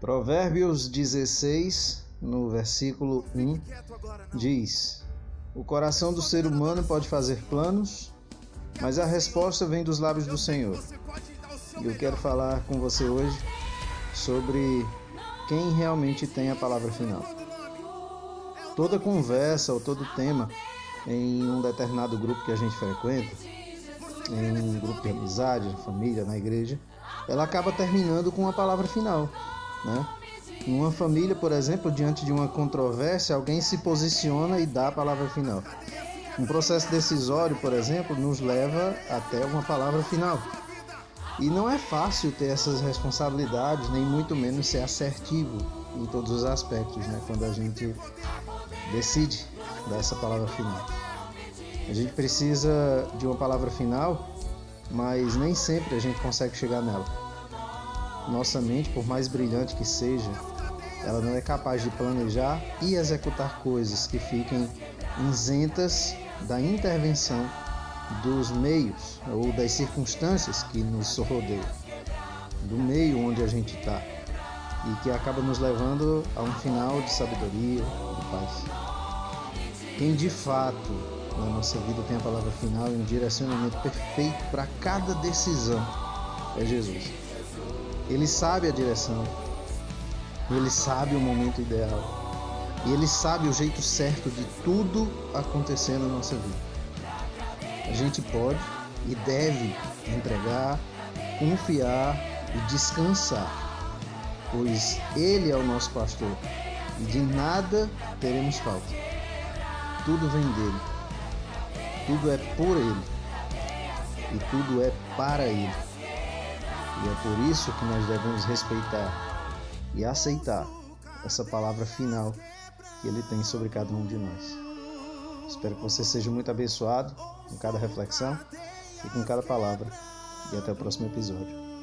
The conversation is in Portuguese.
Provérbios 16, no versículo 1, diz: O coração do ser humano pode fazer planos, mas a resposta vem dos lábios do Senhor. E eu quero falar com você hoje sobre quem realmente tem a palavra final. Toda conversa ou todo tema em um determinado grupo que a gente frequenta, em um grupo de amizade, família, na igreja, ela acaba terminando com a palavra final. Né? Numa família, por exemplo, diante de uma controvérsia, alguém se posiciona e dá a palavra final. Um processo decisório, por exemplo, nos leva até uma palavra final. E não é fácil ter essas responsabilidades, nem muito menos ser assertivo em todos os aspectos, né? quando a gente decide dar essa palavra final. A gente precisa de uma palavra final, mas nem sempre a gente consegue chegar nela. Nossa mente, por mais brilhante que seja, ela não é capaz de planejar e executar coisas que fiquem isentas da intervenção dos meios ou das circunstâncias que nos rodeiam, do meio onde a gente está e que acaba nos levando a um final de sabedoria, de paz. Quem de fato na nossa vida tem a palavra final e um direcionamento perfeito para cada decisão é Jesus. Ele sabe a direção, ele sabe o momento ideal, e ele sabe o jeito certo de tudo acontecer na nossa vida. A gente pode e deve entregar, confiar e descansar, pois Ele é o nosso pastor e de nada teremos falta. Tudo vem dele, tudo é por Ele e tudo é para Ele. E é por isso que nós devemos respeitar e aceitar essa palavra final que Ele tem sobre cada um de nós. Espero que você seja muito abençoado com cada reflexão e com cada palavra. E até o próximo episódio.